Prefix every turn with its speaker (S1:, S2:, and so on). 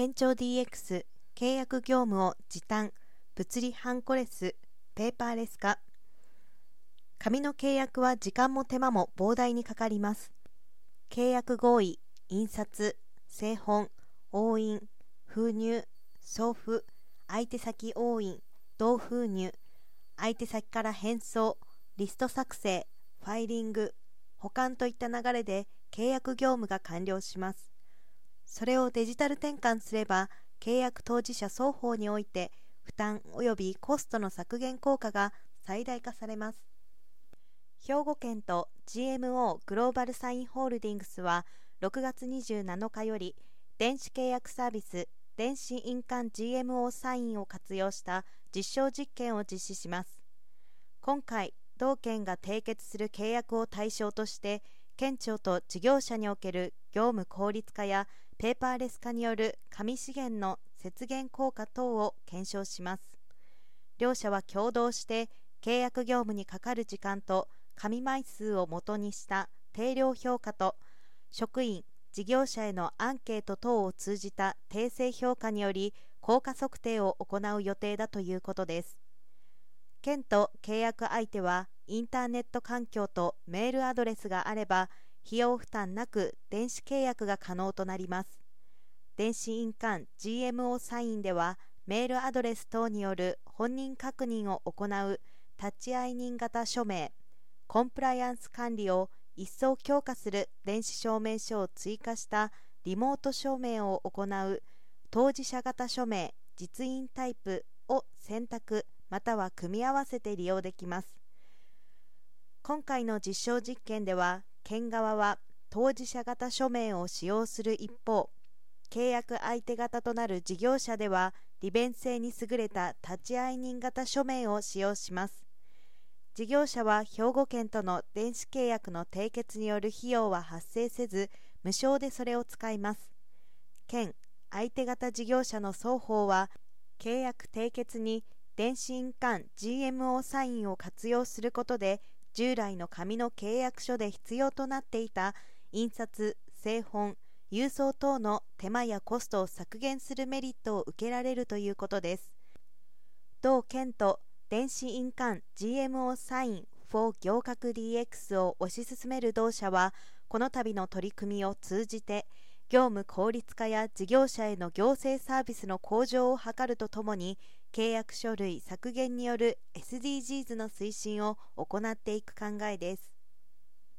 S1: 県庁 DX 契約業務を時短物理ハンコレスペーパーレス化。紙の契約は時間も手間も膨大にかかります。契約合意印刷製本押印封入送付相手先押印同封入相手先から返送リスト作成ファイリング保管といった流れで契約業務が完了します。それをデジタル転換すれば契約当事者双方において負担及びコストの削減効果が最大化されます。兵庫県と GMO グローバルサインホールディングスは6月27日より電子契約サービス電子印鑑 GMO サインを活用した実証実験を実施します。今回同県が締結する契約を対象として県庁と事業者における業務効率化やペーパーレス化による紙資源の節減効果等を検証します。両社は共同して契約業務にかかる時間と紙枚数をもとにした定量評価と職員事業者へのアンケート等を通じた訂正評価により効果測定を行う予定だということです。県と契約相手はインターネット環境とメールアドレスがあれば費用負担なく電子契約が可能となります。電子印鑑 GMO サインではメールアドレス等による本人確認を行うタッチアイ人型署名コンプライアンス管理を一層強化する電子証明書を追加したリモート証明を行う当事者型署名実印タイプを選択または組み合わせて利用できます。今回の実証実験では県側は当事者型署名を使用する一方契約相手方となる事業者では利便性に優れた立ち会い人型署名を使用します。事業者は兵庫県との電子契約の締結による費用は発生せず無償でそれを使います。県相手方事業者の双方は契約締結に電子印鑑 GMO サインを活用することで従来の紙の契約書で必要となっていた印刷、製本、郵送等の手間やコストを削減するメリットを受けられるということです。同県と電子印鑑 GMO サイン for 行革 DX を推し進める同社はこの度の取り組みを通じて業務効率化や事業者への行政サービスの向上を図るとともに契約書類削減による SDGs の推進を行っていく考えです。